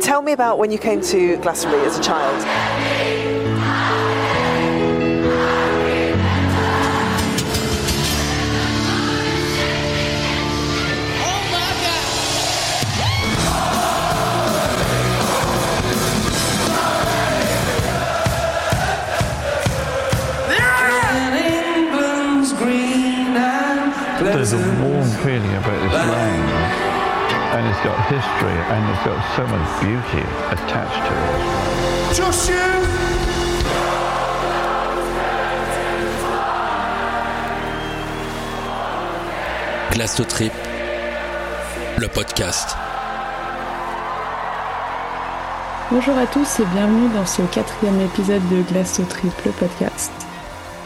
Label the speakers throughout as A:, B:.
A: tell me about when you came to Glastonbury as a child.
B: There's a warm feeling about this land, and it's got history, and it's got so much beauty attached to it.
C: Just you!
D: Trip, le podcast.
E: Bonjour à tous et bienvenue dans ce quatrième épisode de Glasto Trip, le podcast.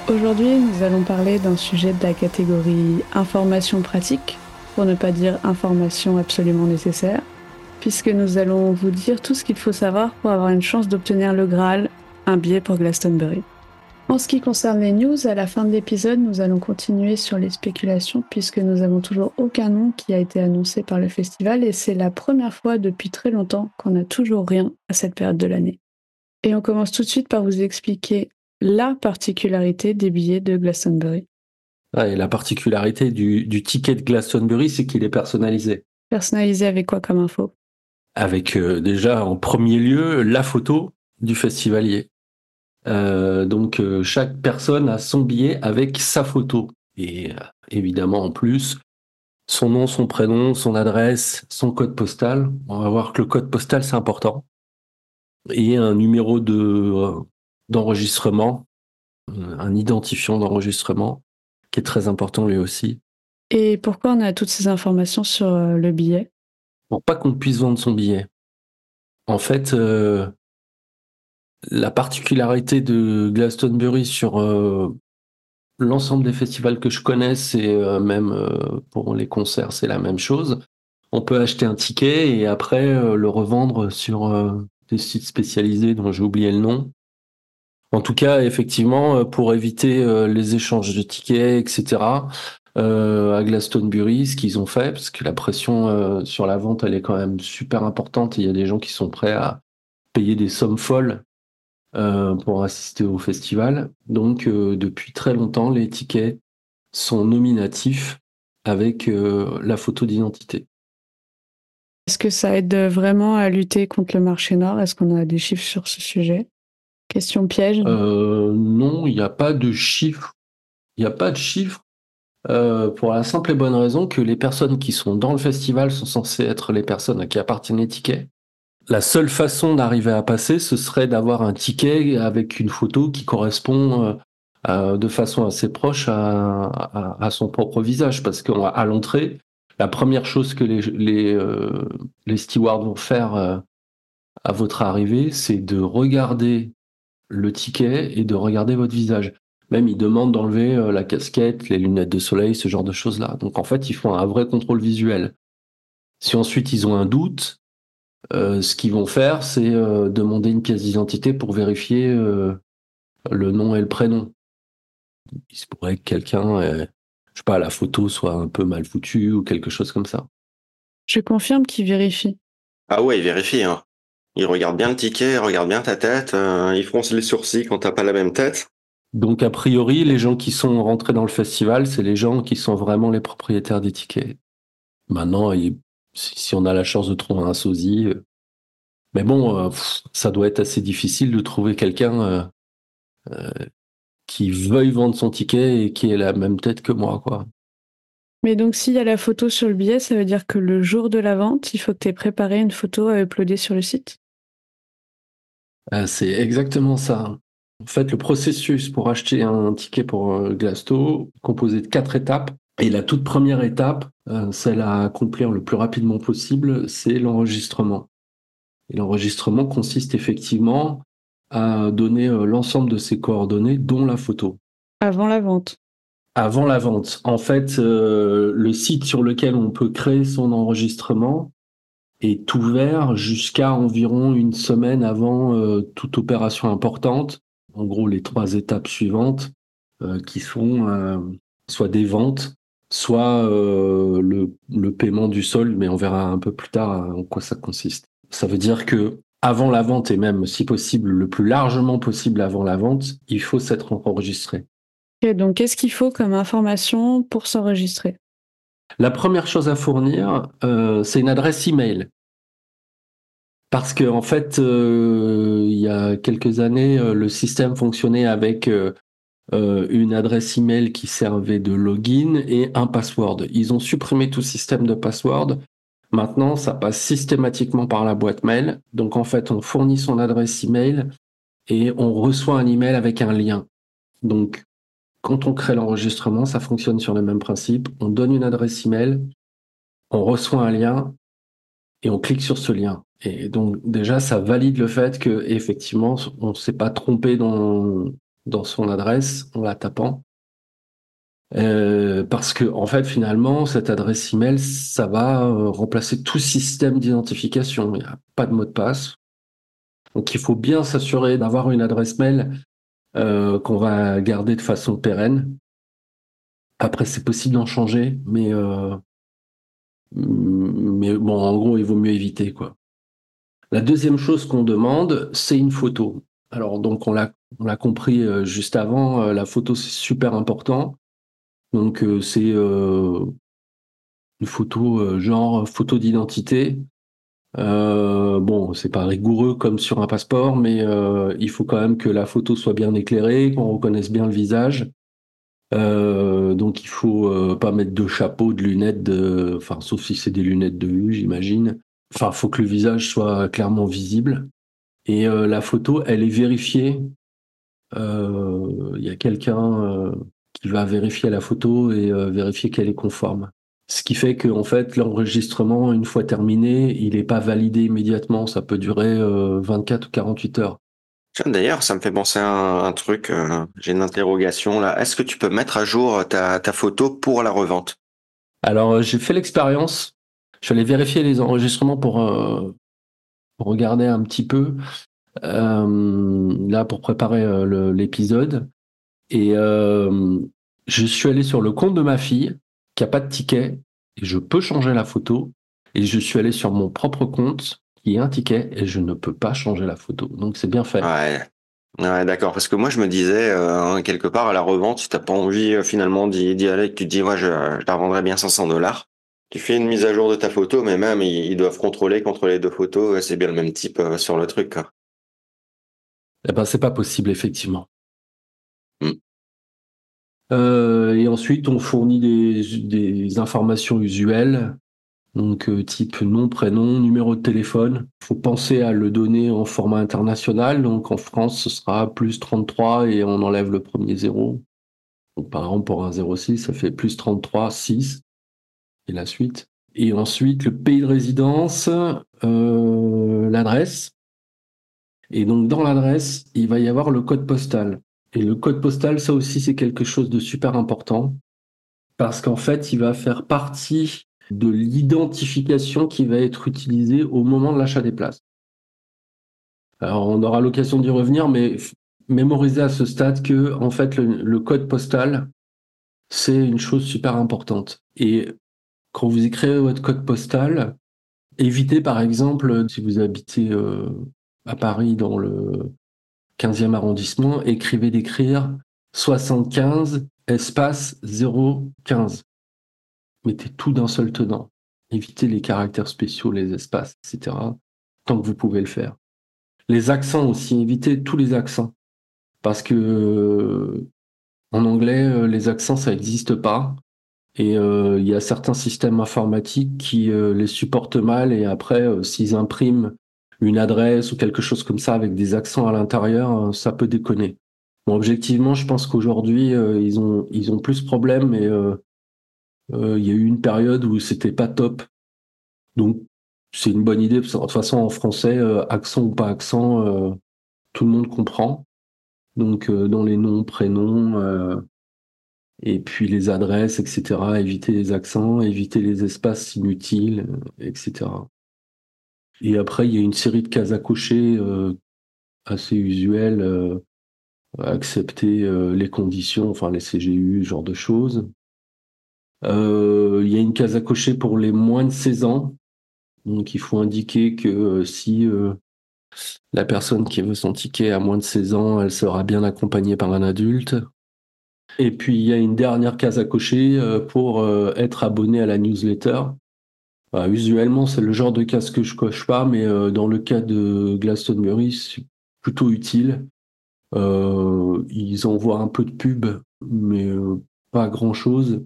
E: Aujourd'hui, nous allons parler d'un sujet de la catégorie information pratique, pour ne pas dire information absolument nécessaire, puisque nous allons vous dire tout ce qu'il faut savoir pour avoir une chance d'obtenir le Graal, un billet pour Glastonbury. En ce qui concerne les news, à la fin de l'épisode, nous allons continuer sur les spéculations puisque nous n'avons toujours aucun nom qui a été annoncé par le festival et c'est la première fois depuis très longtemps qu'on n'a toujours rien à cette période de l'année. Et on commence tout de suite par vous expliquer la particularité des billets de Glastonbury.
F: Et la particularité du, du ticket de Glastonbury, c'est qu'il est personnalisé.
E: Personnalisé avec quoi comme info?
F: Avec euh, déjà en premier lieu la photo du festivalier. Euh, donc euh, chaque personne a son billet avec sa photo et euh, évidemment en plus son nom, son prénom, son adresse, son code postal. On va voir que le code postal c'est important et un numéro de euh, d'enregistrement, un identifiant d'enregistrement qui est très important lui aussi
E: Et pourquoi on a toutes ces informations sur euh, le billet?
F: Pour pas qu'on puisse vendre son billet. En fait, euh, la particularité de Glastonbury sur euh, l'ensemble des festivals que je connais, c'est euh, même pour les concerts, c'est la même chose. On peut acheter un ticket et après le revendre sur des sites spécialisés dont j'ai oublié le nom. En tout cas, effectivement, euh, pour éviter euh, les échanges de tickets, etc., euh, à Glastonbury, ce qu'ils ont fait, parce que la pression sur la vente, elle est quand même super importante. Il y a des gens qui sont prêts à payer des sommes folles pour assister au festival. Donc, depuis très longtemps, les tickets sont nominatifs avec la photo d'identité.
E: Est-ce que ça aide vraiment à lutter contre le marché noir? Est-ce qu'on a des chiffres sur ce sujet? Question piège?
F: Euh, non, il n'y a pas de chiffres. Il n'y a pas de chiffres euh, pour la simple et bonne raison que les personnes qui sont dans le festival sont censées être les personnes à qui appartiennent les tickets. La seule façon d'arriver à passer, ce serait d'avoir un ticket avec une photo qui correspond euh, de façon assez proche à, son propre visage. Parce qu'à l'entrée, la première chose que les, euh, stewards vont faire à votre arrivée, c'est de regarder le ticket et de regarder votre visage. Même ils demandent d'enlever euh, la casquette, les lunettes de soleil, ce genre de choses-là. Donc en fait, ils font un vrai contrôle visuel. Si ensuite ils ont un doute, euh, ce qu'ils vont faire, c'est euh, demander une pièce d'identité pour vérifier euh, le nom et le prénom. Il se pourrait que quelqu'un, euh, je sais pas, la photo soit un peu mal foutue ou quelque chose comme ça.
E: Je confirme qu'il vérifie.
C: Ah ouais, il vérifie. Hein. Il regarde bien le ticket, il regarde bien ta tête, euh, il fronce les sourcils quand t'as pas la même tête.
F: Donc a priori, les gens qui sont rentrés dans le festival, c'est les gens qui sont vraiment les propriétaires des tickets. Maintenant, si on a la chance de trouver un sosie, euh, mais bon, euh, ça doit être assez difficile de trouver quelqu'un qui veuille vendre son ticket et qui ait la même tête que moi, quoi.
E: Mais donc, s'il y a la photo sur le billet, ça veut dire que le jour de la vente, il faut que tu aies préparé une photo à uploader sur le site?
F: Euh, c'est exactement ça. En fait, le processus pour acheter un ticket pour euh, Glasto est composé de quatre étapes. Et la toute première étape, euh, celle à accomplir le plus rapidement possible, c'est l'enregistrement. Et l'enregistrement consiste effectivement à donner euh, l'ensemble de ses coordonnées, dont la photo.
E: avant la vente.
F: Avant la vente, en fait, euh, le site sur lequel on peut créer son enregistrement est ouvert jusqu'à environ une semaine avant euh, toute opération importante. En gros, les trois étapes suivantes euh, qui sont euh, soit des ventes, soit le, le paiement du sol, mais on verra un peu plus tard en quoi ça consiste. Ça veut dire que avant la vente et même si possible le plus largement possible avant la vente, il faut s'être enregistré.
E: Donc qu'est-ce qu'il faut comme information pour s'enregistrer?
F: La première chose à fournir, euh, c'est une adresse email. Parce que en fait, euh, il y a quelques années, euh, le système fonctionnait avec une adresse email qui servait de login et un password. Ils ont supprimé tout système de password Maintenant, ça passe systématiquement par la boîte mail. Donc en fait, on fournit son adresse email et on reçoit un email avec un lien. Donc quand on crée l'enregistrement, ça fonctionne sur le même principe. On donne une adresse email, on reçoit un lien et on clique sur ce lien. Et donc déjà, ça valide le fait que effectivement, on ne s'est pas trompé dans, dans son adresse en la tapant. Euh, parce que en fait finalement cette adresse email ça va euh, remplacer tout système d'identification. Il n'y a pas de mot de passe. Donc il faut bien s'assurer d'avoir une adresse mail euh, qu'on va garder de façon pérenne. Après c'est possible d'en changer, mais mais bon en gros il vaut mieux éviter quoi. La deuxième chose qu'on demande c'est une photo. Alors donc on l'a compris juste avant, la photo c'est super important. Donc euh, c'est euh, une photo euh, genre photo d'identité. bon, c'est pas rigoureux comme sur un passeport, mais il faut quand même que la photo soit bien éclairée, qu'on reconnaisse bien le visage. donc il faut pas mettre de chapeau, de lunettes, enfin sauf si c'est des lunettes de vue, j'imagine. Enfin, il faut que le visage soit clairement visible. Et la photo, elle est vérifiée. Il y a quelqu'un qui va vérifier la photo et euh, vérifier qu'elle est conforme. Ce qui fait que en fait l'enregistrement une fois terminé, il n'est pas validé immédiatement, ça peut durer 24 euh, ou 48 heures.
C: D'ailleurs, ça me fait penser à un, truc, euh, j'ai une interrogation là. Est-ce que tu peux mettre à jour ta, photo pour la revente?
F: Alors j'ai fait l'expérience, je suis allé vérifier les enregistrements pour, pour regarder un petit peu, là pour préparer l'épisode. Et euh, je suis allé sur le compte de ma fille, qui a pas de ticket, et je peux changer la photo. Et je suis allé sur mon propre compte, qui est un ticket, et je ne peux pas changer la photo. Donc c'est bien fait.
C: Ouais. Ouais, d'accord. Parce que moi, je me disais, euh, quelque part, à la revente, si t'as pas envie euh, finalement d'y aller, que tu te dis, ouais, je, je la revendrai bien 500 dollars. Tu fais une mise à jour de ta photo, mais même ils, doivent contrôler contre les deux photos. C'est bien le même type sur le truc. Quoi.
F: Eh ben, c'est pas possible, effectivement. Mm. Euh, et ensuite, on fournit des, informations usuelles, donc euh, type nom, prénom, numéro de téléphone. Il faut penser à le donner en format international. Donc en France, ce sera plus 33 et on enlève le premier zéro. Donc par exemple, pour un 06, ça fait plus 33, 6 et la suite. Et ensuite, le pays de résidence, euh, l'adresse. Et donc dans l'adresse, il va y avoir le code postal. Et le code postal, ça aussi, c'est quelque chose de super important parce qu'en fait, il va faire partie de l'identification qui va être utilisée au moment de l'achat des places. Alors, on aura l'occasion d'y revenir, mais mémoriser à ce stade que, en fait, le, code postal, c'est une chose super importante. Et quand vous écrivez votre code postal, évitez, par exemple, si vous habitez euh, à Paris dans le 15e arrondissement, écrivez d'écrire 75 espace 015. Mettez tout d'un seul tenant. Évitez les caractères spéciaux, les espaces, etc. Tant que vous pouvez le faire. Les accents aussi, évitez tous les accents. Parce que en anglais, euh, les accents, ça n'existe pas. Et euh, il y a certains systèmes informatiques qui euh, les supportent mal et après, s'ils impriment une adresse ou quelque chose comme ça avec des accents à l'intérieur, euh, ça peut déconner. Bon, objectivement, je pense qu'aujourd'hui, euh, ils, ont, ils ont plus de problèmes, mais euh, il y a eu une période où c'était pas top. Donc, c'est une bonne idée. De toute façon, en français, accent ou pas accent, tout le monde comprend. Donc, dans les noms, prénoms, et puis les adresses, etc., éviter les accents, éviter les espaces inutiles, etc. Et après, il y a une série de cases à cocher euh, assez usuelles, euh, accepter euh, les conditions, enfin les CGU, ce genre de choses. il y a une case à cocher pour les moins de 16 ans. Donc il faut indiquer que euh, si euh, la personne qui veut son ticket a moins de 16 ans, elle sera bien accompagnée par un adulte. Et puis il y a une dernière case à cocher euh, pour euh, être abonné à la newsletter. Bah, usuellement, c'est le genre de case que je coche pas, mais euh, dans le cas de Glastonbury, c'est plutôt utile. Euh, ils envoient un peu de pub, mais pas grand-chose.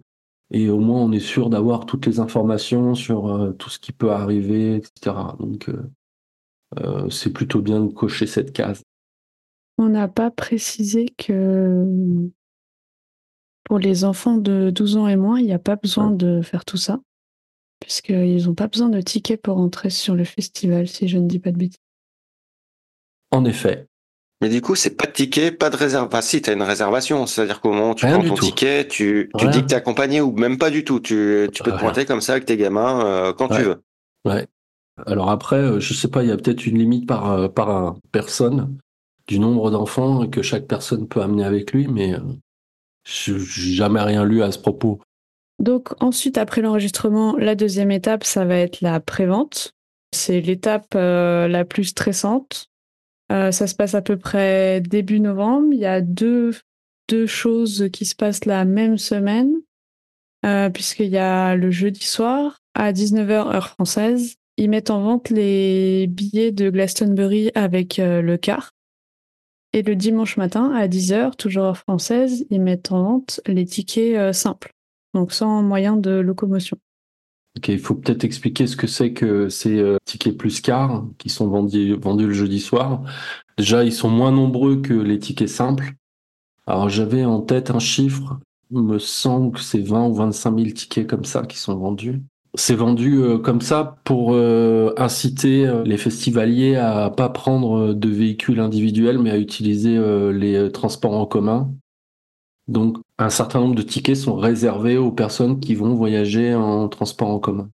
F: Et au moins, on est sûr d'avoir toutes les informations sur tout ce qui peut arriver, etc. Donc, euh, c'est plutôt bien de cocher cette case.
E: On n'a pas précisé que pour les enfants de 12 ans et moins, il n'y a pas besoin de faire tout ça, puisqu'ils n'ont pas besoin de ticket pour entrer sur le festival, si je ne dis pas de bêtises.
F: En effet,
C: Mais du coup, c'est pas de ticket, pas de réservation. Enfin, si, t'as une réservation. C'est-à-dire qu'au moment où tu
F: Rien
C: prends ton
F: tout.
C: ticket, tu, tu dis que t'es accompagné ou même pas du tout. Tu, tu peux te pointer comme ça avec tes gamins euh, quand tu veux.
F: Ouais. Alors après, euh, je sais pas, il y a peut-être une limite par, euh, par personne du nombre d'enfants que chaque personne peut amener avec lui, mais je j'ai jamais rien lu à ce propos.
E: Donc ensuite, après l'enregistrement, la deuxième étape, ça va être la prévente. C'est l'étape euh, la plus stressante. Euh, ça se passe à peu près début novembre. Il y a deux, deux choses qui se passent la même semaine, euh, puisqu'il y a le jeudi soir, à 19h heure française, ils mettent en vente les billets de Glastonbury avec le car. Et le dimanche matin, à 10h, toujours heure française, ils mettent en vente les tickets euh, simples donc sans moyen de locomotion.
F: Ok, il faut peut-être expliquer ce que c'est que ces euh, tickets plus car qui sont vendus, vendus le jeudi soir. Déjà, ils sont moins nombreux que les tickets simples. Alors j'avais en tête un chiffre, il me semble que c'est 20 ou 25 000 tickets comme ça qui sont vendus. C'est vendu euh, comme ça pour euh, inciter euh, les festivaliers à pas prendre de véhicules individuels, mais à utiliser les transports en commun. Donc, un certain nombre de tickets sont réservés aux personnes qui vont voyager en transport en commun.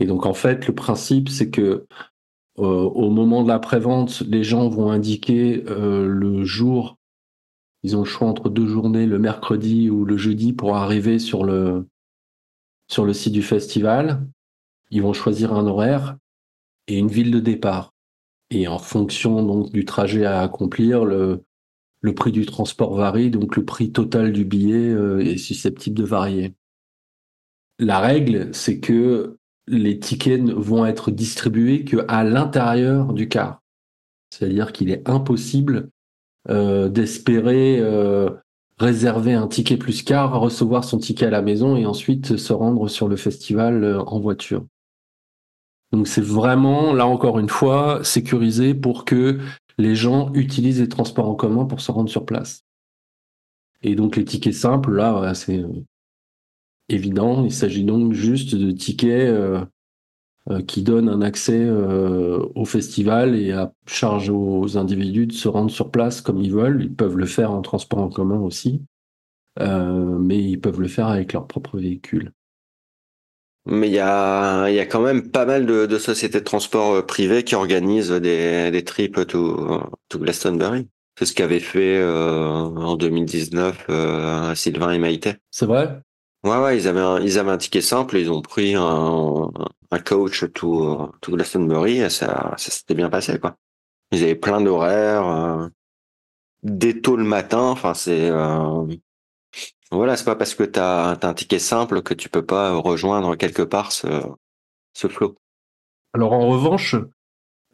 F: Et donc, en fait, le principe, c'est que au moment de la prévente, les gens vont indiquer le jour. Ils ont le choix entre deux journées, le mercredi ou le jeudi, pour arriver sur le sur le site du festival. Ils vont choisir un horaire et une ville de départ. Et en fonction donc du trajet à accomplir, le prix du transport varie, donc le prix total du billet euh, est susceptible de varier. La règle, c'est que les tickets ne vont être distribués qu'à l'intérieur du car. C'est-à-dire qu'il est impossible euh, d'espérer euh, réserver un ticket plus car, recevoir son ticket à la maison et ensuite se rendre sur le festival euh, en voiture. Donc c'est vraiment, là encore une fois, sécurisé pour que les gens utilisent les transports en commun pour se rendre sur place. Et donc les tickets simples, là, voilà, c'est euh, évident. Il s'agit donc juste de tickets euh, euh, qui donnent un accès euh, au festival et à charge aux individus de se rendre sur place comme ils veulent. Ils peuvent le faire en transport en commun aussi, euh, mais ils peuvent le faire avec leur propre véhicule.
C: Mais il y a, y a quand même pas mal de, de sociétés de transport euh, privées qui organisent des, des trips to, to Glastonbury. C'est ce qu'avait fait euh, en 2019 euh, Sylvain et Maïté.
F: C'est vrai?
C: Ouais, ouais, ils avaient un, ils avaient un ticket simple, ils ont pris un, coach to, to Glastonbury et ça, ça s'était bien passé, quoi. Ils avaient plein d'horaires, euh, dès tôt le matin, enfin, c'est, euh, voilà, c'est pas parce que t'as, as un ticket simple que tu peux pas rejoindre quelque part ce, ce flot.
F: Alors en revanche,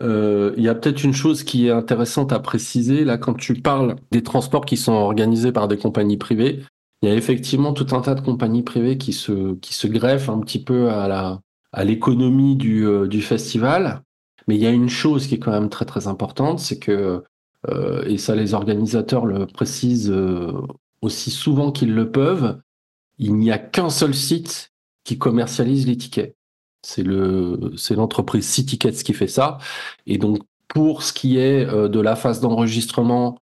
F: euh, il y a peut-être une chose qui est intéressante à préciser là quand tu parles des transports qui sont organisés par des compagnies privées. Il y a effectivement tout un tas de compagnies privées qui se qui se greffent un petit peu à la à l'économie du euh, du festival. Mais il y a une chose qui est quand même très très importante, c'est que euh, et ça les organisateurs le précisent euh, aussi souvent qu'ils le peuvent, il n'y a qu'un seul site qui commercialise les tickets. C'est le, c'est l'entreprise C-Tickets qui fait ça. Et donc, pour ce qui est de la phase d'enregistrement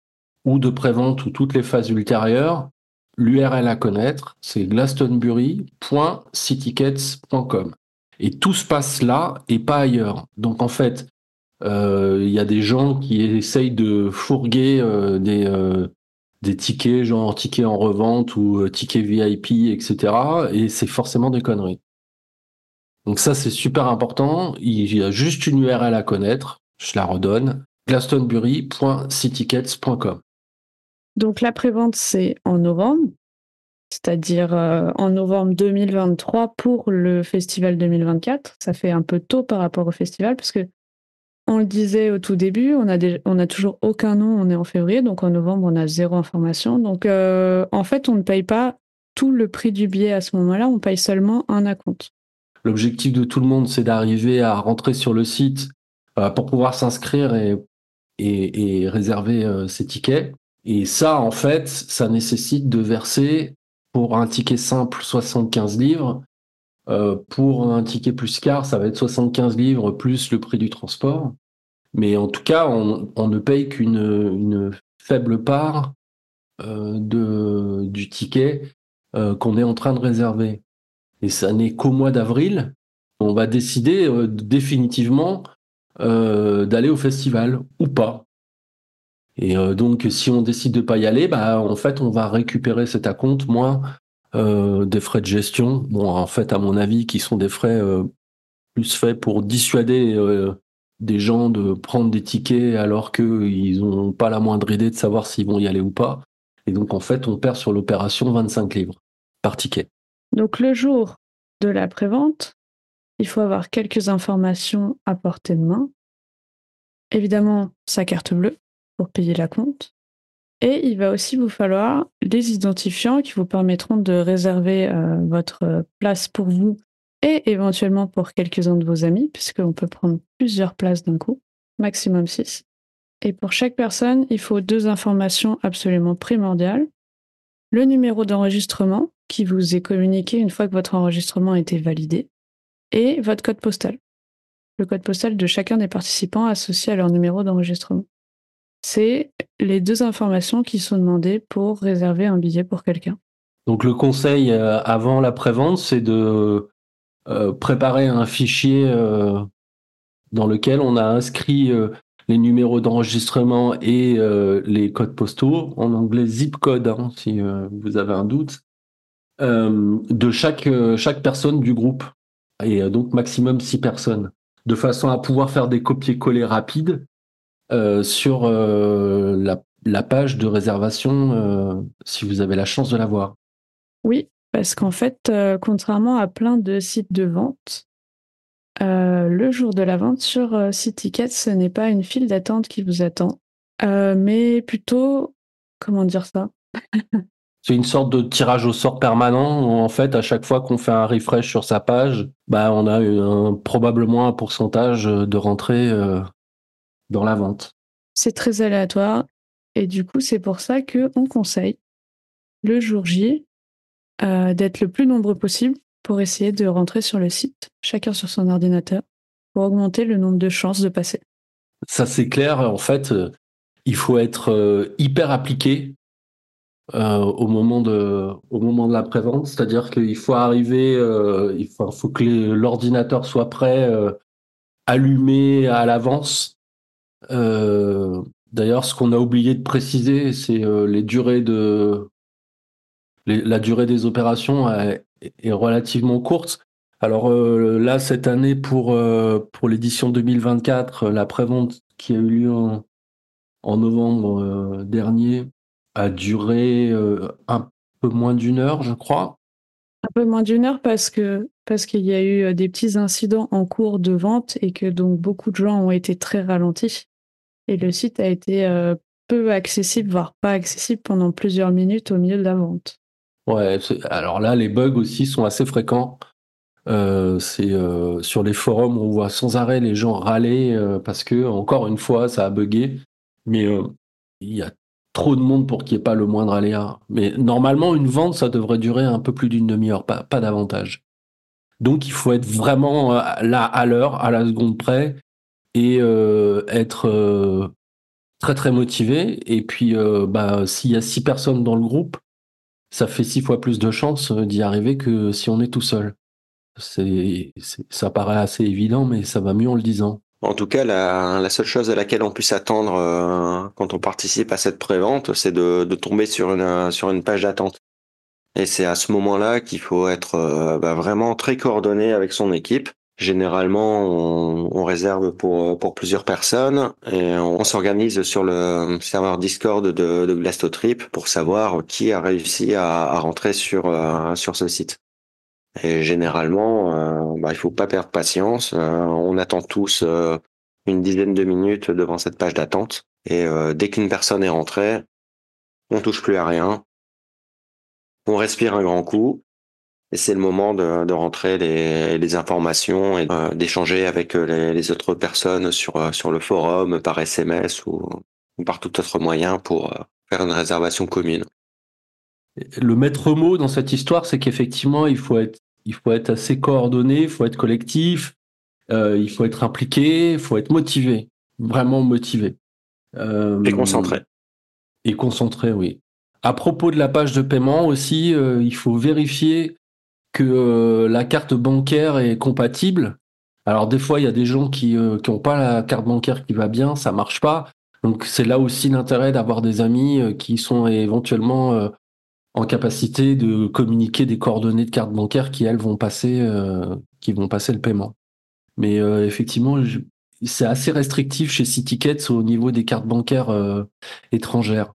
F: ou de prévente ou toutes les phases ultérieures, l'URL à connaître, c'est glastonbury.ctickets.com. Et tout se passe là et pas ailleurs. Donc, en fait, euh, il y a des gens qui essayent de fourguer euh, des, euh, des tickets, genre tickets en revente ou tickets VIP, etc. Et c'est forcément des conneries. Donc ça, c'est super important. Il y a juste une URL à connaître. Je la redonne. glastonbury.ctickets.com.
E: Donc la prévente, c'est en novembre, c'est-à-dire euh, en novembre 2023 pour le festival 2024. Ça fait un peu tôt par rapport au festival parce que on le disait au tout début, on a, toujours aucun nom, on est en février, donc en novembre, on a zéro information. Donc euh, en fait, on ne paye pas tout le prix du billet à ce moment-là, on paye seulement un acompte.
F: L'objectif de tout le monde, c'est d'arriver à rentrer sur le site euh, pour pouvoir s'inscrire et, et, réserver euh, ses tickets. Et ça, en fait, ça nécessite de verser pour un ticket simple 75 livres. Euh, pour un ticket plus car, ça va être 75 livres plus le prix du transport. Mais en tout cas, on, ne paye qu'une une faible part de, du ticket qu'on est en train de réserver et ça n'est qu'au mois d'avril, on va décider euh, définitivement euh, d'aller au festival ou pas. Et euh, donc, si on décide de pas y aller, bah, en fait, on va récupérer cet acompte moins des frais de gestion. Bon, en fait, à mon avis, qui sont des frais plus faits pour dissuader des gens de prendre des tickets alors qu'ils n'ont pas la moindre idée de savoir s'ils vont y aller ou pas. Et donc, en fait, on perd sur l'opération 25 livres par ticket.
E: Donc le jour de la prévente, il faut avoir quelques informations à portée de main. Évidemment, sa carte bleue pour payer la compte. Et il va aussi vous falloir les identifiants qui vous permettront de réserver euh, votre place pour vous et éventuellement pour quelques-uns de vos amis, puisqu'on peut prendre plusieurs places d'un coup, maximum 6. Et pour chaque personne, il faut deux informations absolument primordiales. Le numéro d'enregistrement qui vous est communiqué une fois que votre enregistrement a été validé, et votre code postal. Le code postal de chacun des participants associé à leur numéro d'enregistrement. C'est les deux informations qui sont demandées pour réserver un billet pour quelqu'un.
F: Donc le conseil euh, avant la prévente, c'est de euh, préparer un fichier euh, dans lequel on a inscrit les numéros d'enregistrement et les codes postaux, en anglais zip code, hein, si vous avez un doute. De chaque, chaque personne du groupe, et donc maximum six personnes, de façon à pouvoir faire des copier-coller rapides sur la, la, page de réservation si vous avez la chance de la voir.
E: Oui, parce qu'en fait, contrairement à plein de sites de vente, le jour de la vente sur Tickets, ce n'est pas une file d'attente qui vous attend, mais plutôt, comment dire ça?
F: C'est une sorte de tirage au sort permanent où en fait à chaque fois qu'on fait un refresh sur sa page, bah on a probablement un pourcentage de rentrée euh, dans la vente.
E: C'est très aléatoire et du coup c'est pour ça que on conseille le jour J euh, d'être le plus nombreux possible pour essayer de rentrer sur le site, chacun sur son ordinateur, pour augmenter le nombre de chances de passer.
F: Ça c'est clair, en fait, euh, il faut être hyper appliqué euh, au moment de au moment de la prévente, c'est-à-dire qu'il faut arriver, euh, il faut, faut, que l'ordinateur soit prêt, euh, allumé à l'avance. Euh, D'ailleurs, ce qu'on a oublié de préciser, c'est euh, les de la durée des opérations est, relativement courte. Alors là, cette année pour l'édition 2024, la prévente qui a eu lieu en, novembre dernier, a duré euh, un peu moins d'une heure, je crois.
E: Un peu moins d'une heure parce que parce qu'il y a eu euh, des petits incidents en cours de vente et que donc beaucoup de gens ont été très ralentis et le site a été euh, peu accessible, voire pas accessible pendant plusieurs minutes au milieu de la vente.
F: Ouais, alors là, les bugs aussi sont assez fréquents. Euh, c'est euh, sur les forums, on voit sans arrêt les gens râler parce que encore une fois, ça a bugué. Mais il y a trop de monde pour qu'il n'y ait pas le moindre aléa. Mais normalement, une vente, ça devrait durer un peu plus d'une demi-heure, pas, davantage. Donc, il faut être vraiment là à l'heure, à la seconde près, et euh, être euh, très très motivé. Et puis, bah, s'il y a six personnes dans le groupe, ça fait six fois plus de chances d'y arriver que si on est tout seul. C'est, ça paraît assez évident, mais ça va mieux en le disant.
C: En tout cas, la, seule chose à laquelle on puisse attendre euh, quand on participe à cette prévente, c'est de, tomber sur une, sur une page d'attente. Et c'est à ce moment-là qu'il faut être euh, bah, vraiment très coordonné avec son équipe. Généralement, on, on, réserve pour pour plusieurs personnes et on, s'organise sur le serveur Discord de, de Glastotrip pour savoir qui a réussi à, à rentrer sur euh, sur ce site. Et généralement, euh, bah, il faut pas perdre patience. Euh, on attend tous euh, une dizaine de minutes devant cette page d'attente et dès qu'une personne est rentrée, on touche plus à rien. On respire un grand coup et c'est le moment de, de rentrer les, les, informations et euh, d'échanger avec euh, les, les, autres personnes sur, euh, sur le forum, par SMS ou, ou par tout autre moyen pour faire une réservation commune.
F: Le maître mot dans cette histoire, c'est qu'effectivement, il faut être, il faut être assez coordonné, il faut être collectif, euh, il faut être impliqué, il faut être motivé, vraiment motivé.
C: Euh, et concentré.
F: Et concentré, oui. À propos de la page de paiement aussi, euh, il faut vérifier que euh, la carte bancaire est compatible. Alors des fois, il y a des gens qui n'ont euh, pas la carte bancaire qui va bien, ça marche pas. Donc c'est là aussi l'intérêt d'avoir des amis euh, qui sont éventuellement en capacité de communiquer des coordonnées de carte bancaire qui elles vont passer, qui vont passer le paiement. Mais effectivement, c'est assez restrictif chez Citickets au niveau des cartes bancaires étrangères.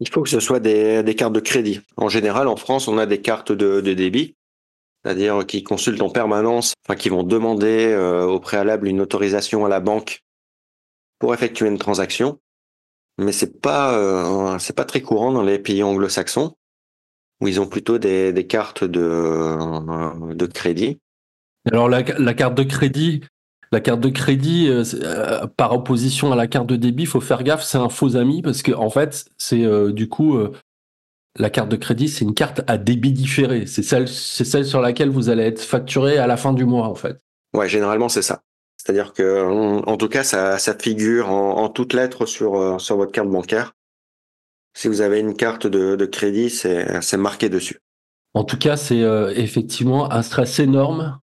C: Il faut que ce soit des, des, cartes de crédit. En général, en France, on a des cartes de, de débit c'est-à-dire qui consultent en permanence, enfin qui vont demander euh, au préalable une autorisation à la banque pour effectuer une transaction. Mais c'est pas euh, c'est pas très courant dans les pays anglo-saxons où ils ont plutôt des, cartes de euh, de crédit.
F: Alors la, carte de crédit, la carte de crédit par opposition à la carte de débit, faut faire gaffe, c'est un faux ami parce que en fait c'est du coup la carte de crédit, c'est une carte à débit différé. C'est celle, c'est celle sur laquelle vous allez être facturé à la fin du mois, en fait.
C: Ouais, généralement, c'est ça. C'est-à-dire que, en, tout cas, ça, ça figure en, en toutes lettres sur, euh, sur votre carte bancaire. Si vous avez une carte de, de crédit, c'est, marqué dessus.
F: En tout cas, c'est euh, effectivement un stress énorme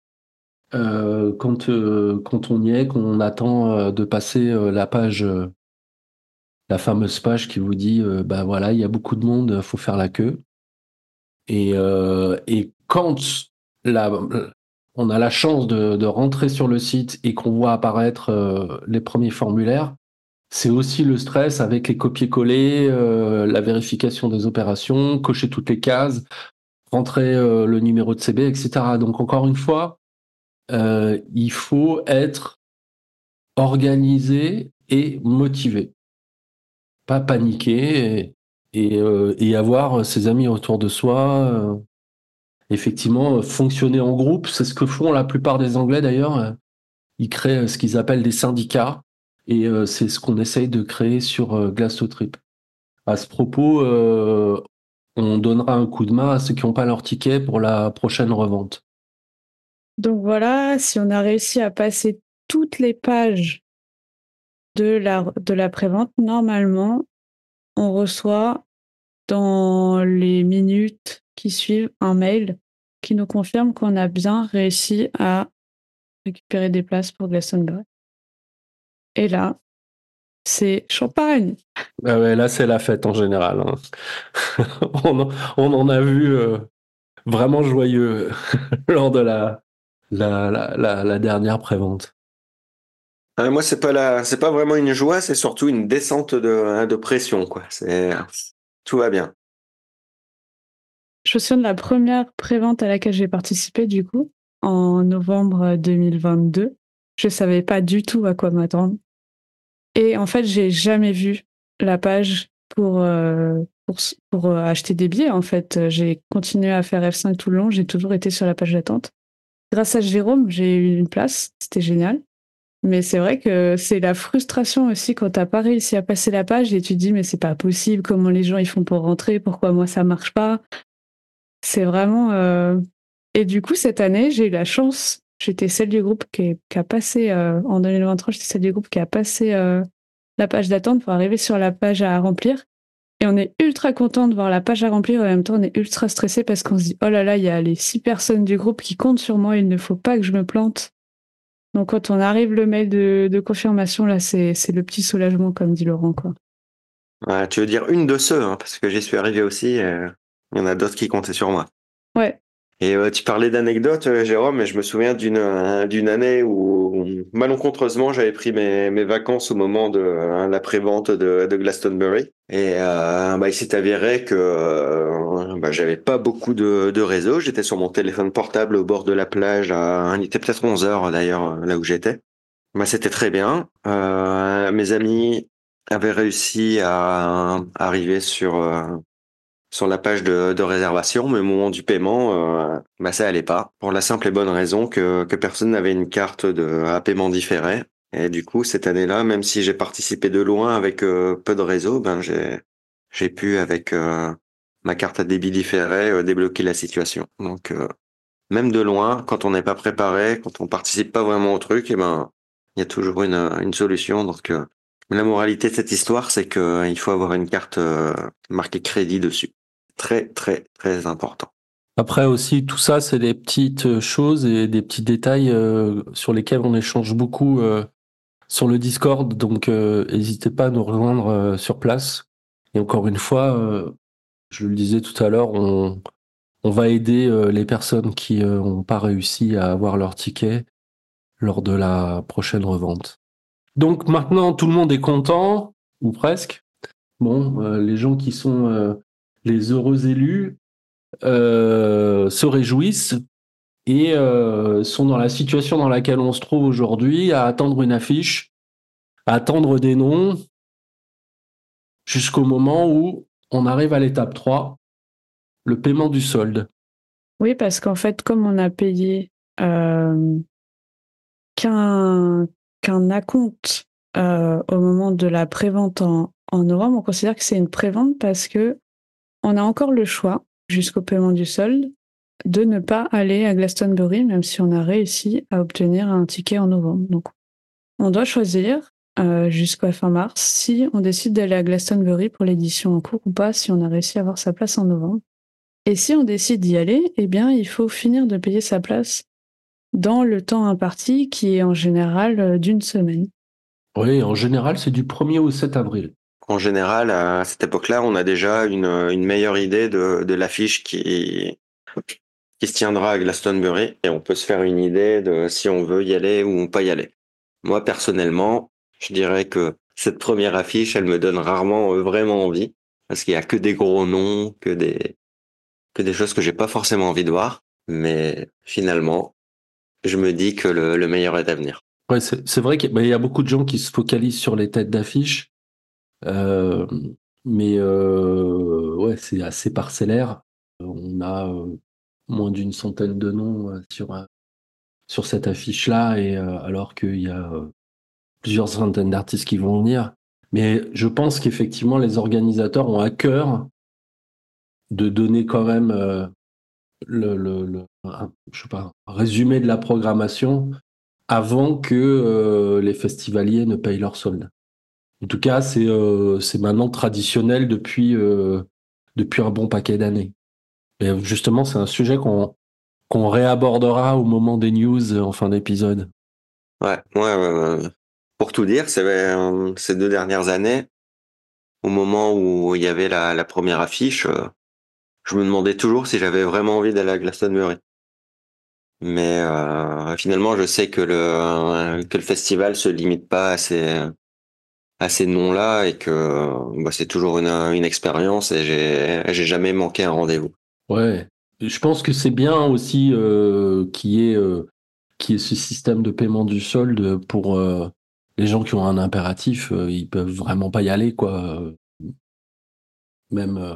F: euh, quand, euh, quand on y est, qu'on attend de passer la page la fameuse page qui vous dit euh, bah voilà, il y a beaucoup de monde, faut faire la queue. Et, euh, et quand on a la chance de, rentrer sur le site et qu'on voit apparaître euh, les premiers formulaires, c'est aussi le stress avec les copier-coller, euh, la vérification des opérations, cocher toutes les cases, rentrer le numéro de CB, etc. Donc encore une fois, il faut être organisé et motivé pas paniquer euh, et, avoir ses amis autour de soi. Euh, effectivement, fonctionner en groupe, c'est ce que font la plupart des Anglais d'ailleurs. Ils créent ce qu'ils appellent des syndicats et euh, c'est ce qu'on essaye de créer sur Glastotrip. À ce propos, on donnera un coup de main à ceux qui n'ont pas leur ticket pour la prochaine revente.
E: Donc voilà, si on a réussi à passer toutes les pages de la, de la prévente, normalement, on reçoit dans les minutes qui suivent un mail qui nous confirme qu'on a bien réussi à récupérer des places pour Glastonbury. Et là, c'est champagne.
F: Ah ouais, là, c'est la fête en général. Hein. on, on, en a vu euh, vraiment joyeux lors de la, la, la, la dernière prévente.
C: Euh, moi, c'est pas la, c'est pas vraiment une joie, c'est surtout une descente de, hein, de pression, quoi. C'est, tout va bien.
E: Je de la première prévente à laquelle j'ai participé, du coup, en novembre 2022. Je savais pas du tout à quoi m'attendre. Et en fait, j'ai jamais vu la page pour, euh, pour, pour euh, acheter des billets. En fait, j'ai continué à faire F5 tout le long. J'ai toujours été sur la page d'attente. Grâce à Jérôme, j'ai eu une place. C'était génial. Mais c'est vrai que c'est la frustration aussi quand t'as pas réussi à passer la page et tu te dis mais c'est pas possible, comment les gens ils font pour rentrer, pourquoi moi ça marche pas? C'est vraiment. Euh... Et du coup cette année j'ai eu la chance, j'étais celle du groupe qui, a passé euh, en 2023, j'étais celle du groupe qui a passé euh, la page d'attente pour arriver sur la page à remplir. Et on est ultra content de voir la page à remplir et en même temps on est ultra stressé parce qu'on se dit oh là là il y a les six personnes du groupe qui comptent sur moi, il ne faut pas que je me plante. Donc quand on arrive le mail de, de confirmation, là, c'est le petit soulagement, comme dit Laurent. Quoi.
C: Ouais, tu veux dire une de ceux, hein, parce que j'y suis arrivé aussi. Euh, Il y en a d'autres qui comptaient sur moi.
E: Ouais.
C: Et euh, tu parlais d'anecdotes, euh, Jérôme, mais je me souviens d'une euh, d'une année où malencontreusement j'avais pris mes, mes vacances au moment de euh, la prévente de, de Glastonbury. Et euh, bah, il s'est avéré que euh, bah, j'avais pas beaucoup de, de réseau. J'étais sur mon téléphone portable au bord de la plage. À, il était peut-être 11 heures d'ailleurs là où j'étais. Bah, c'était très bien. Mes amis avaient réussi à arriver sur sur la page de, de réservation, mais au moment du paiement, euh, bah, ça allait pas. Pour la simple et bonne raison que, que personne n'avait une carte de, à paiement différé. Et du coup, cette année-là, même si j'ai participé de loin avec euh, peu de réseau, ben j'ai j'ai pu avec euh, ma carte à débit différé euh, débloquer la situation. Donc même de loin, quand on n'est pas préparé, quand on participe pas vraiment au truc, et ben il y a toujours une une solution. Donc la moralité de cette histoire, c'est que euh, il faut avoir une carte marquée crédit dessus. Très très très important.
F: Après aussi, tout ça, c'est des petites choses et des petits détails euh, sur lesquels on échange beaucoup euh, sur le Discord. Donc, euh, n'hésitez pas à nous rejoindre euh, sur place. Et encore une fois, euh, je le disais tout à l'heure, on, on va aider euh, les personnes qui n'ont pas réussi à avoir leur ticket lors de la prochaine revente. Donc maintenant, tout le monde est content, ou presque. Bon, euh, les gens qui sont euh, les heureux élus euh, se réjouissent et euh, sont dans la situation dans laquelle on se trouve aujourd'hui, à attendre une affiche, à attendre des noms, jusqu'au moment où on arrive à l'étape 3, le paiement du solde.
E: Oui, parce qu'en fait, comme on a payé euh, qu'un qu'un acompte au moment de la prévente en, en novembre, on considère que c'est une prévente parce que on a encore le choix, jusqu'au paiement du solde, de ne pas aller à Glastonbury, même si on a réussi à obtenir un ticket en novembre. Donc, on doit choisir euh, jusqu'à fin mars si on décide d'aller à Glastonbury pour l'édition en cours ou pas, si on a réussi à avoir sa place en novembre. Et si on décide d'y aller, eh bien, il faut finir de payer sa place dans le temps imparti, qui est en général euh, d'une semaine.
F: Oui, en général, c'est du 1er au 7 avril.
C: En général, à cette époque-là, on a déjà une, meilleure idée de, l'affiche qui, se tiendra à Glastonbury et on peut se faire une idée de si on veut y aller ou pas y aller. Moi, personnellement, je dirais que cette première affiche, elle me donne rarement euh, vraiment envie parce qu'il y a que des gros noms, que des, que des choses que j'ai pas forcément envie de voir. Mais finalement, je me dis que le, le meilleur est à venir.
F: Ouais, c'est vrai qu'il y a- bah, y a beaucoup de gens qui se focalisent sur les têtes d'affiche, mais euh, ouais, c'est assez parcellaire. On a euh, moins d'une centaine de noms euh, sur sur cette affiche-là, et euh, alors qu'il y a euh, plusieurs centaines d'artistes qui vont venir. Mais je pense qu'effectivement, les organisateurs ont à cœur de donner quand même euh, le, le, un, je sais pas, résumé de la programmation avant que euh, les festivaliers ne payent leur solde. En tout cas, c'est euh, maintenant traditionnel depuis, euh, depuis un bon paquet d'années. Et justement, c'est un sujet qu'on réabordera au moment des news euh, en fin d'épisode.
C: Ouais, ouais. Pour tout dire, ces deux dernières années, au moment où il y avait la, première affiche, je me demandais toujours si j'avais vraiment envie d'aller à Glastonbury. Mais finalement, je sais que le que le festival se limite pas à ces à ces noms-là et que bah, c'est toujours une expérience et j'ai jamais manqué un rendez-vous.
F: Ouais, je pense que c'est bien aussi euh, qu'il y euh, ait ce système de paiement du solde pour euh, les gens qui ont un impératif, euh, ils peuvent vraiment pas y aller quoi. Même euh,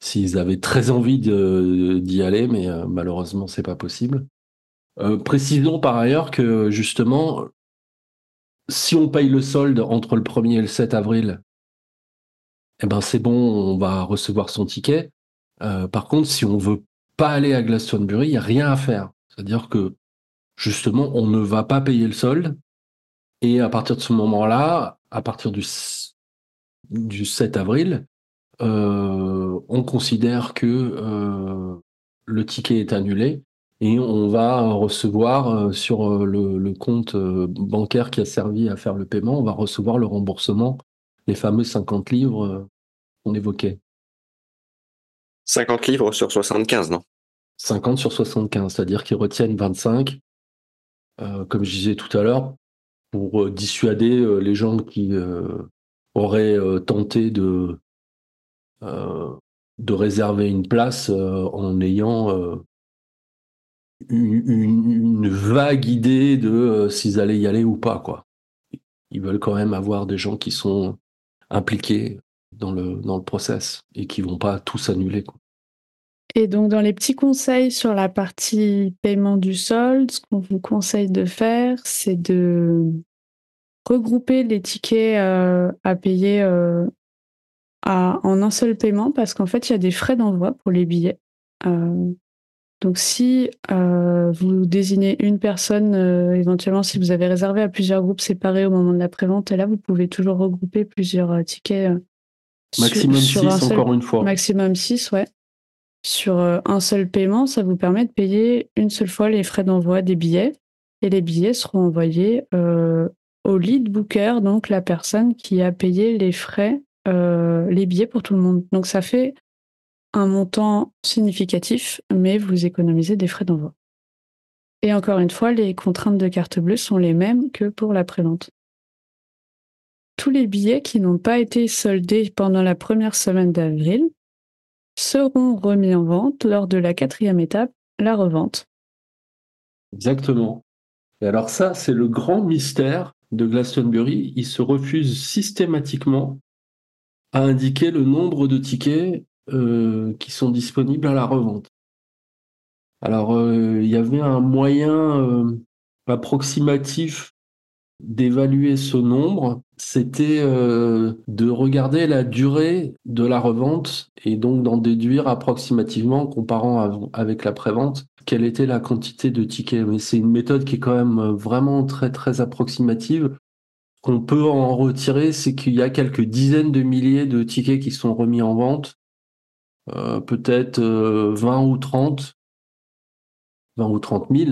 F: s'ils avaient très envie d'y aller, mais malheureusement c'est pas possible. Précisons par ailleurs que justement, si on paye le solde entre le 1er et le 7 avril, eh ben c'est bon, on va recevoir son ticket. Euh, par contre, si on veut pas aller à Glastonbury, il n'y a rien à faire. C'est-à-dire que justement, on ne va pas payer le solde. Et à partir de ce moment-là, à partir du, du 7 avril, euh, on considère que euh, le ticket est annulé et on va recevoir euh, sur euh, le, le compte euh, bancaire qui a servi à faire le paiement, on va recevoir le remboursement, les fameux 50 livres qu'on évoquait.
C: 50 livres sur 75, non?
F: 50 sur 75, c'est-à-dire qu'ils retiennent 25, euh, comme je disais tout à l'heure, pour dissuader les gens qui auraient tenté de, de réserver une place en ayant une, vague idée de s'ils allaient y aller ou pas. Quoi. Ils veulent quand même avoir des gens qui sont impliqués dans le, dans process et qui vont pas tous annuler.
E: Et donc, dans les petits conseils sur la partie paiement du solde, ce qu'on vous conseille de faire, c'est de regrouper les tickets euh, à payer euh, en un seul paiement parce qu'en fait, il y a des frais d'envoi pour les billets. Euh, donc, si vous désignez une personne, éventuellement, si vous avez réservé à plusieurs groupes séparés au moment de la prévente, là, vous pouvez toujours regrouper plusieurs tickets.
F: Maximum 6, encore une fois.
E: Maximum 6, ouais sur euh, un seul paiement, ça vous permet de payer une seule fois les frais d'envoi des billets. Et les billets seront envoyés euh, au lead booker, donc la personne qui a payé les frais, euh, les billets pour tout le monde. Donc ça fait un montant significatif, mais vous économisez des frais d'envoi. Et encore une fois, les contraintes de carte bleue sont les mêmes que pour la prévente. Tous les billets qui n'ont pas été soldés pendant la première semaine d'avril seront remis en vente lors de la quatrième étape, la revente.
F: Exactement. Et alors ça, c'est le grand mystère de Glastonbury. Il se refuse systématiquement à indiquer le nombre de tickets euh, qui sont disponibles à la revente. Alors, euh, il y avait un moyen euh, approximatif d'évaluer ce nombre, c'était de regarder la durée de la revente et donc d'en déduire approximativement, comparant avec la prévente, quelle était la quantité de tickets. Mais c'est une méthode qui est quand même vraiment très très approximative. Qu'on peut en retirer, c'est qu'il y a quelques dizaines de milliers de tickets qui sont remis en vente, peut-être 20 euh, ou 30, 20 ou 30 000,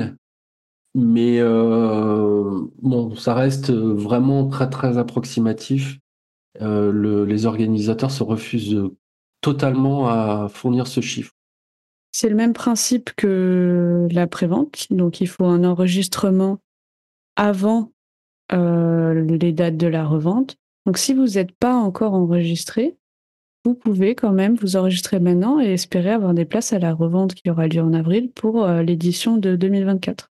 F: mais euh, bon, ça reste vraiment très très approximatif. Euh, le, les organisateurs se refusent totalement à fournir ce chiffre.
E: C'est le même principe que la prévente, donc il faut un enregistrement avant euh, les dates de la revente. Donc si vous n'êtes pas encore enregistré, vous pouvez quand même vous enregistrer maintenant et espérer avoir des places à la revente qui aura lieu en avril pour l'édition de 2024.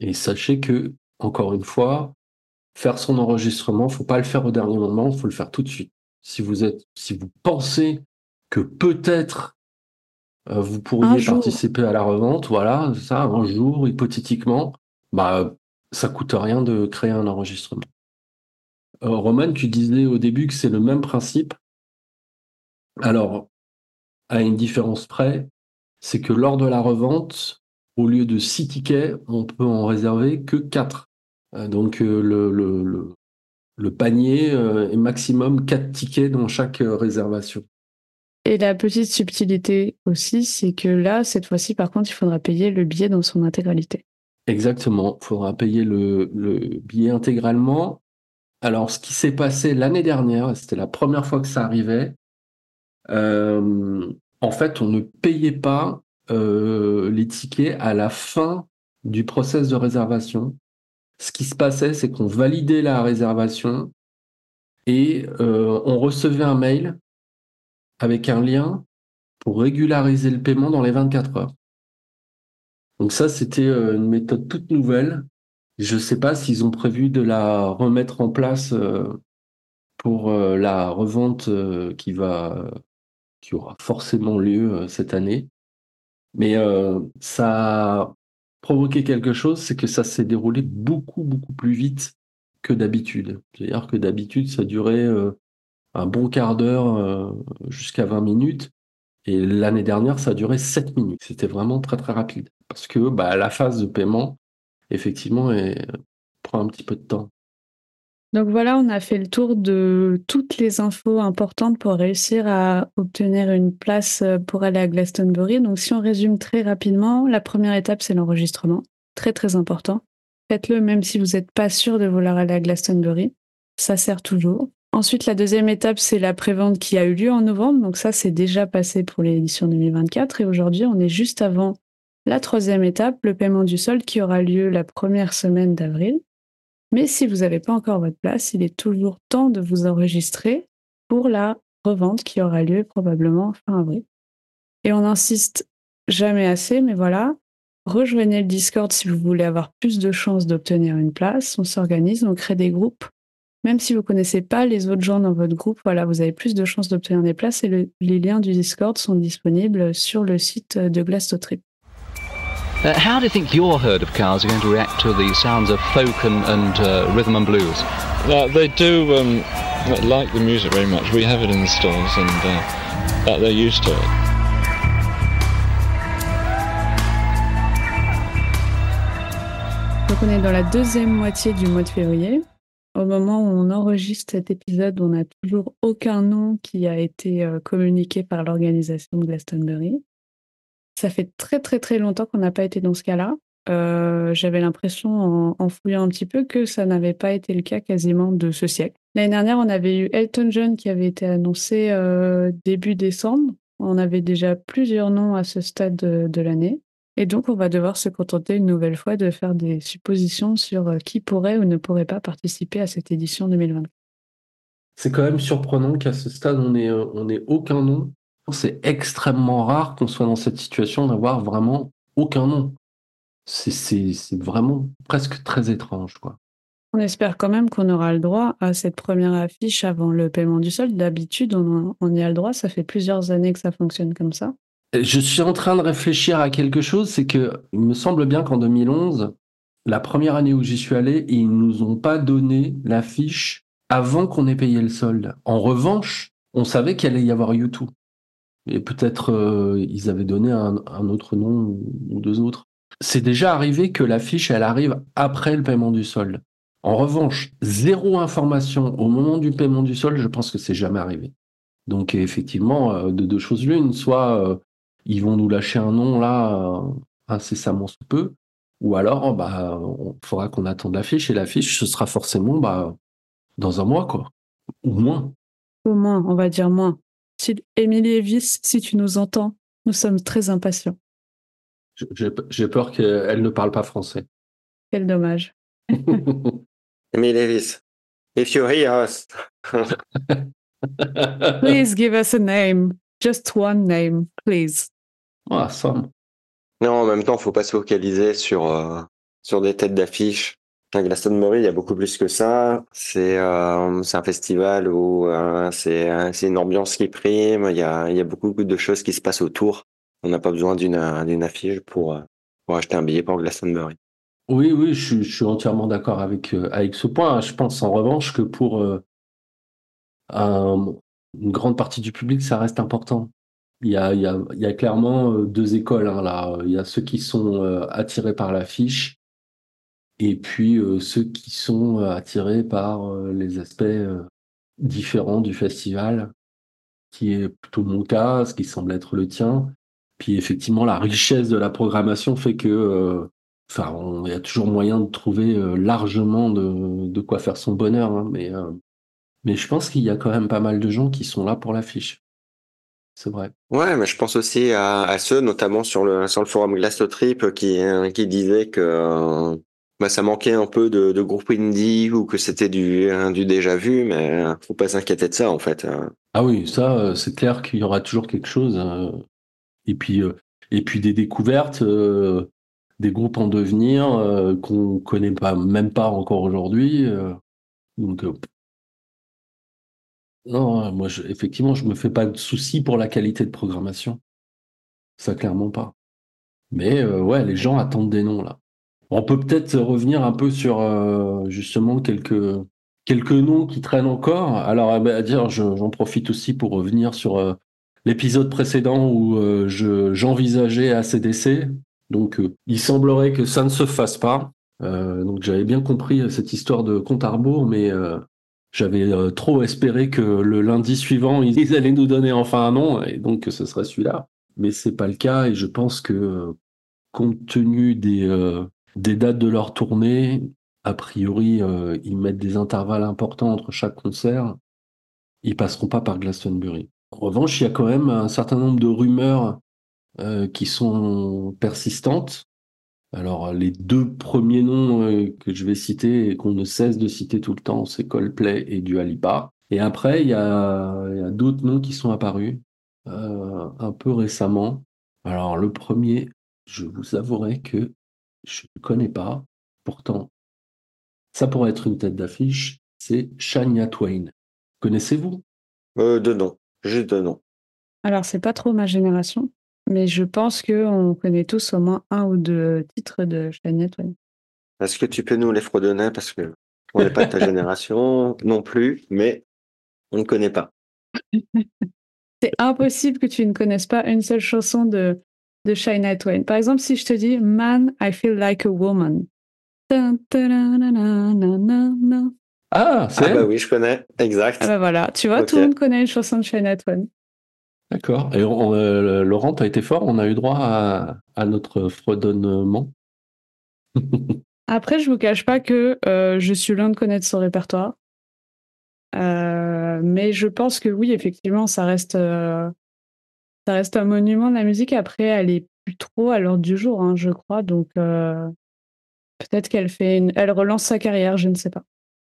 F: Et sachez que, encore une fois, faire son enregistrement, faut pas le faire au dernier moment, faut le faire tout de suite. Si vous êtes, si vous pensez que peut-être euh, vous pourriez participer à la revente, voilà, ça, un jour, hypothétiquement, bah, ça coûte rien de créer un enregistrement. Euh, Roman, tu disais au début que c'est le même principe. Alors, à une différence près, c'est que lors de la revente, au lieu de six tickets, on peut en réserver que quatre. Euh, donc euh, le, le, le, panier est maximum quatre tickets dans chaque réservation.
E: Et la petite subtilité aussi, c'est que là, cette fois-ci, par contre, il faudra payer le billet dans son intégralité.
F: Exactement, il faudra payer le, le, billet intégralement. Alors, ce qui s'est passé l'année dernière, c'était la première fois que ça arrivait, en fait, on ne payait pas euh, les tickets à la fin du process de réservation. Ce qui se passait, c'est qu'on validait la réservation et euh, on recevait un mail avec un lien pour régulariser le paiement dans les 24 heures. Donc ça, c'était euh, une méthode toute nouvelle. Je ne sais pas s'ils ont prévu de la remettre en place pour la revente qui va, qui aura forcément lieu cette année. Mais euh, ça a provoqué quelque chose, c'est que ça s'est déroulé beaucoup, beaucoup plus vite que d'habitude. C'est-à-dire que d'habitude, ça durait euh, un bon quart d'heure euh, jusqu'à 20 minutes. Et l'année dernière, ça a duré 7 minutes. C'était vraiment très, très rapide. Parce que bah, la phase de paiement, effectivement, prend un petit peu de temps.
E: Donc voilà, on a fait le tour de toutes les infos importantes pour réussir à obtenir une place euh, pour aller à Glastonbury. Donc si on résume très rapidement, la première étape, c'est l'enregistrement. Très très important. Faites-le même si vous n'êtes pas sûr de vouloir aller à Glastonbury. Ça sert toujours. Ensuite, la deuxième étape, c'est la prévente qui a eu lieu en novembre. Donc ça, c'est déjà passé pour l'édition 2024. Et aujourd'hui, on est juste avant la troisième étape, le paiement du solde qui aura lieu la première semaine d'avril. Mais si vous n'avez pas encore votre place, il est toujours temps de vous enregistrer pour la revente qui aura lieu probablement fin avril. Et on insiste jamais assez, mais voilà, rejoignez le Discord si vous voulez avoir plus de chances d'obtenir une place. On s'organise, on crée des groupes. Même si vous ne connaissez pas les autres gens dans votre groupe, voilà, vous avez plus de chances d'obtenir des places et les liens du Discord sont disponibles sur le site de Glass Trip.
G: Uh, how do you think your herd of cows are going to react to the sounds of folk and, and uh, rhythm and blues?
B: Uh, they do um, like the music very much. We have it in the stalls and uh, they're used to it.
E: Donc on est dans la deuxième moitié du mois de février. Au moment où on enregistre cet épisode, on n'a toujours aucun nom qui a été euh, communiqué par l'organisation de Glastonbury. Ça fait très très très longtemps qu'on n'a pas été dans ce cas-là. Euh, j'avais l'impression en, fouillant un petit peu que ça n'avait pas été le cas quasiment de ce siècle. L'année dernière, on avait eu Elton John qui avait été annoncé euh, début décembre. On avait déjà plusieurs noms à ce stade de, l'année. Et donc, on va devoir se contenter une nouvelle fois de faire des suppositions sur euh, qui pourrait ou ne pourrait pas participer à cette édition 2020.
F: C'est quand même surprenant qu'à ce stade, on n'ait aucun nom c'est extrêmement rare qu'on soit dans cette situation d'avoir vraiment aucun nom. C'est vraiment presque très étrange, quoi.
E: On espère quand même qu'on aura le droit à cette première affiche avant le paiement du solde. D'habitude, on, on, y a le droit. Ça fait plusieurs années que ça fonctionne comme ça.
F: Je suis en train de réfléchir à quelque chose. C'est que il me semble bien qu'en 2011, la première année où j'y suis allé, ils nous ont pas donné l'affiche avant qu'on ait payé le solde. En revanche, on savait qu'il allait y avoir YouTube. Et peut-être euh, ils avaient donné un, autre nom ou deux autres. C'est déjà arrivé que l'affiche, elle arrive après le paiement du solde. En revanche, zéro information au moment du paiement du solde, je pense que c'est jamais arrivé. Donc effectivement, euh, de deux choses l'une, soit euh, ils vont nous lâcher un nom là incessamment sous peu, ou alors bah il faudra qu'on attende l'affiche et l'affiche ce sera forcément bah dans un mois quoi, ou moins.
E: Au moins, on va dire moins. Si, Émilie Evis, si tu nous entends, nous sommes très impatients.
F: J'ai peur qu'elle ne parle pas français.
E: Quel dommage.
C: Émilie Evis, if you hear us.
E: please give us a name. Just one name, please.
F: Awesome.
C: Non, en même temps, il ne faut pas se focaliser sur, euh, sur des têtes d'affiche. Glastonbury, il y a beaucoup plus que ça. C'est euh, un festival où euh, c'est une ambiance qui prime. Il y a, beaucoup de choses qui se passent autour. On n'a pas besoin d'une affiche pour, euh, acheter un billet pour Glastonbury.
F: Oui, oui, je, suis entièrement d'accord avec, euh, avec ce point. Je pense en revanche que pour euh, un, une grande partie du public, ça reste important. Il y a clairement deux écoles hein, là. Il y a ceux qui sont attirés par l'affiche et puis euh, ceux qui sont euh, attirés par euh, les aspects différents du festival, qui est plutôt mon cas, ce qui semble être le tien. Puis effectivement, la richesse de la programmation fait que, enfin, il y a toujours moyen de trouver largement de, de, quoi faire son bonheur. Hein, mais, mais je pense qu'il y a quand même pas mal de gens qui sont là pour l'affiche. C'est vrai.
C: Ouais, mais je pense aussi à, à, ceux, notamment sur le sur le forum Glass Trip, qui qui disaient que bah, ça manquait un peu de, groupe indie ou que c'était du, du déjà vu, mais faut pas s'inquiéter de ça en fait.
F: Ah oui, ça, euh, c'est clair qu'il y aura toujours quelque chose. Hein. Et puis, euh, et puis des découvertes, euh, des groupes en devenir qu'on connaît pas, même pas encore aujourd'hui. Donc, non, moi, je, effectivement, je me fais pas de soucis pour la qualité de programmation. Ça, clairement pas. Mais ouais, les gens attendent des noms là. On peut peut-être revenir un peu sur euh, justement quelques quelques noms qui traînent encore. Alors à dire, j'en profite aussi pour revenir sur euh, l'épisode précédent où euh, j'envisageais ACDC. Donc il semblerait que ça ne se fasse pas. donc j'avais bien compris cette histoire de compte à rebours, mais j'avais trop espéré que le lundi suivant ils allaient nous donner enfin un nom et donc que ce serait celui-là. Mais c'est pas le cas et je pense que compte tenu des des dates de leur tournée. A priori, euh, ils mettent des intervalles importants entre chaque concert. ils passeront pas par Glastonbury. En revanche, il y a quand même un certain nombre de rumeurs euh, qui sont persistantes. Alors, les deux premiers noms euh, que je vais citer et qu'on ne cesse de citer tout le temps, c'est Coldplay et Dua Lipa. Et après, il y a, d'autres noms qui sont apparus un peu récemment. Alors, le premier, je vous avouerai que je ne connais pas. Pourtant, ça pourrait être une tête d'affiche. C'est Shania Twain. Connaissez-vous?
C: Euh, de nom, juste de nom.
E: Alors, c'est pas trop ma génération, mais je pense qu'on connaît tous au moins un ou deux titres de Shania Twain.
C: Est-ce que tu peux nous les fredonner? Parce que on n'est pas de ta génération non plus, mais on ne connaît pas.
E: C'est impossible que tu ne connaisses pas une seule chanson de, de Shania Twain. Par exemple, si je te dis Man, I feel like a woman.
F: Ah, c'est
C: Ah bah oui, je connais, exact.
E: Ah bah voilà, tu vois, tout le monde connaît une chanson de Shania Twain.
F: D'accord. Et Laurent, tu as été fort, on a eu droit à, notre fredonnement.
E: Après, je vous cache pas que je suis loin de connaître son répertoire. Mais je pense que oui, effectivement, ça reste, ça reste un monument de la musique. Après, elle est plus trop à l'ordre du jour, hein, je crois. Donc, euh, peut-être qu'elle fait une... elle relance sa carrière, je ne sais pas.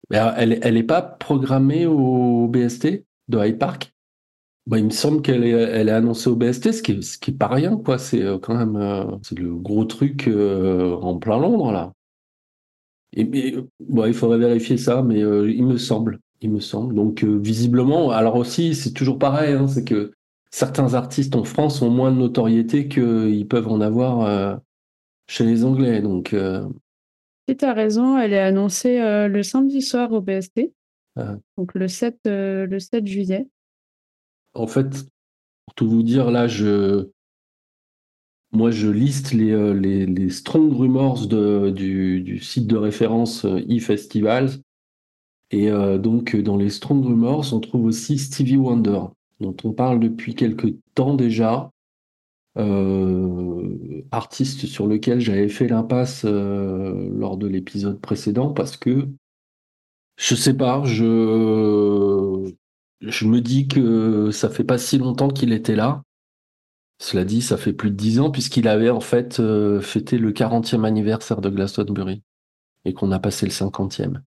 F: Mais alors, elle, elle est pas programmée au BST de Hyde Park? Bah, Il me semble qu'elle est, elle est annoncée au BST, ce qui est, ce qui pas rien, quoi. C'est euh, quand même euh, c'est le gros truc euh, en plein Londres, là. Et, euh, bon, il faudrait vérifier ça, mais euh, il me semble. Il me semble. Donc, euh, visiblement, alors aussi, c'est toujours pareil, hein, c'est que certains artistes en France ont moins de notoriété qu'ils peuvent en avoir euh, chez les Anglais. Donc, euh,
E: Si tu as raison, elle est annoncée euh, le samedi soir au BST,
F: Ah.
E: donc le 7, euh, le 7 juillet.
F: En fait, pour tout vous dire, là, je, moi, je liste les, les, les strong rumors de, du, du site de référence eFestivals. Et donc, dans les strong rumors, on trouve aussi Stevie Wonder, dont on parle depuis quelques temps déjà. Euh, artiste sur lequel j'avais fait l'impasse euh, lors de l'épisode précédent parce que je sais pas, je me dis que ça fait pas si longtemps qu'il était là. Cela dit, ça fait plus de dix ans puisqu'il avait en fait euh, fêté le 40e anniversaire de Glastonbury et qu'on a passé le 50e.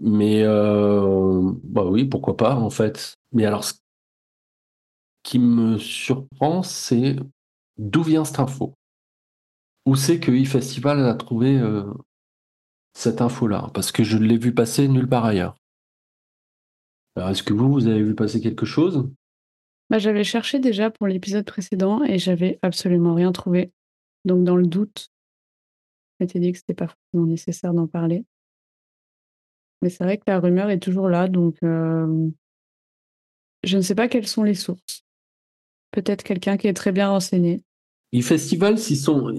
F: Mais bah oui, pourquoi pas en fait. Mais alors, ce qui me surprend, c'est d'où vient cette info? Où c'est que eFestival a trouvé euh, cette info-là? Parce que je l'ai vu passer nulle part ailleurs. Alors, est-ce que vous, vous avez vu passer quelque chose?
E: Bah, j'avais cherché déjà pour l'épisode précédent et j'avais absolument rien trouvé. Donc, dans le doute, je m'étais dit que c'était pas forcément nécessaire d'en parler. Mais c'est vrai que la rumeur est toujours là, donc euh, je ne sais pas quelles sont les sources. Peut-être quelqu'un qui est très bien renseigné.
F: eFestivals, ils sont,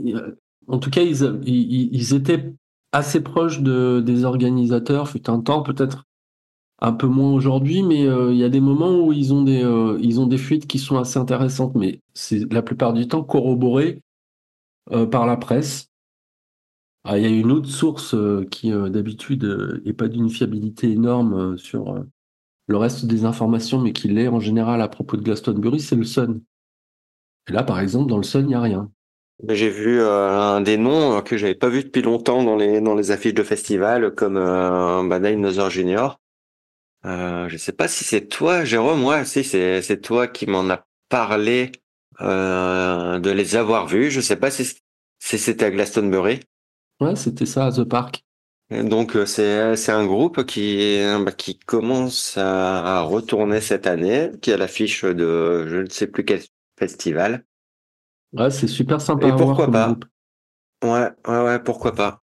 F: en tout cas, ils, étaient assez proches de, des organisateurs, fut un temps, peut-être un peu moins aujourd'hui, mais euh, il y a des moments où ils ont des, euh, ils ont des fuites qui sont assez intéressantes, mais c'est la plupart du temps corroboré euh, par la presse. Ah, il y a une autre source euh, qui, euh, d'habitude, n'est pas d'une fiabilité énorme euh, sur euh, le reste des informations, mais qui l'est en général à propos de Glastonbury, c'est le Sun. Et là, par exemple, dans le Sun, il n'y a rien.
C: J'ai vu euh, un des noms que j'avais pas vu depuis longtemps dans les dans les affiches de festival, comme euh, Other Junior. Euh, je sais pas si c'est toi, Jérôme. Ouais, si c'est c'est toi qui m'en a parlé euh, de les avoir vus. Je sais pas si si c'était à Glastonbury.
F: Ouais, c'était ça à The Park.
C: Donc euh, c'est c'est un groupe qui bah, qui commence à, à retourner cette année, qui a l'affiche de je ne sais plus quel festival.
F: Ouais, c'est super sympa
C: Et
F: à voir
C: pourquoi
F: comme
C: pas?
F: groupe.
C: Ouais, ouais, ouais, pourquoi pas?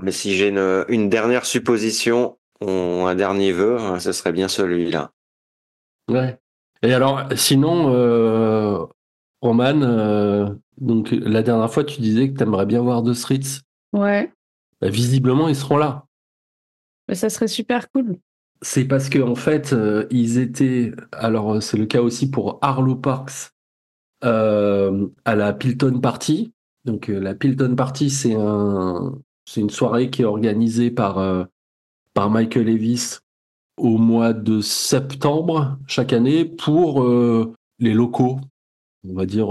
C: Mais si j'ai une, une dernière supposition ou un dernier vœu, hein, ce serait bien celui-là.
F: Ouais. Et alors, sinon, euh, Roman, euh, donc la dernière fois, tu disais que tu aimerais bien voir The Streets.
E: Ouais,
F: visiblement, ils seront là.
E: mais ça serait super cool.
F: C'est parce que en fait, euh, ils étaient. Alors, euh, c'est le cas aussi pour Arlo Parks euh, à la Pilton Party. Donc, euh, la Pilton Party, c'est un, c'est une soirée qui est organisée par par Michael Levis au mois de septembre chaque année pour les locaux, on va dire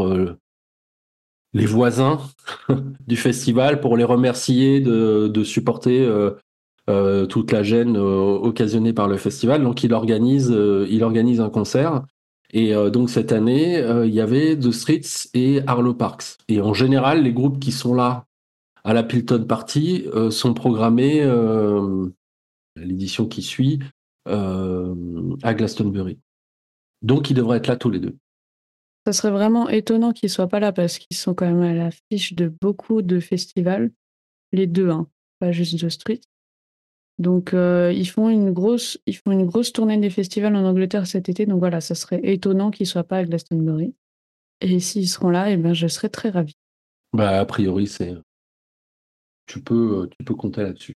F: les voisins du festival, pour les remercier de, supporter euh, toute la gêne occasionnée par le festival. Donc il organise, un concert. Et donc cette année, il y avait The Streets et Arlo Parks. Et en général, les groupes qui sont là à la Pilton Party sont programmés l'édition qui suit euh, à Glastonbury. Donc, ils devraient être là tous les deux.
E: Ça serait vraiment étonnant qu'ils soient pas là parce qu'ils sont quand même à l'affiche de beaucoup de festivals, les deux, hein, pas juste The Street. Donc euh, ils font une grosse, ils font une grosse tournée des festivals en Angleterre cet été. Donc voilà, ça serait étonnant qu'ils soient pas à Glastonbury. Et s'ils seront là, eh ben je serais très ravi.
F: Bah a priori c'est, tu peux, tu peux compter là-dessus.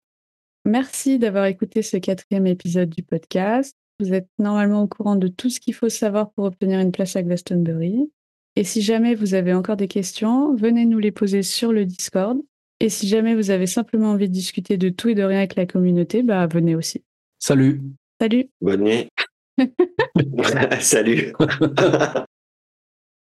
E: Merci d'avoir écouté ce quatrième épisode du podcast. Vous êtes normalement au courant de tout ce qu'il faut savoir pour obtenir une place à Glastonbury. Et si jamais vous avez encore des questions, venez nous les poser sur le Discord. Et si jamais vous avez simplement envie de discuter de tout et de rien avec la communauté, bah venez aussi.
F: Salut.
E: Salut.
C: Bonne nuit. Salut.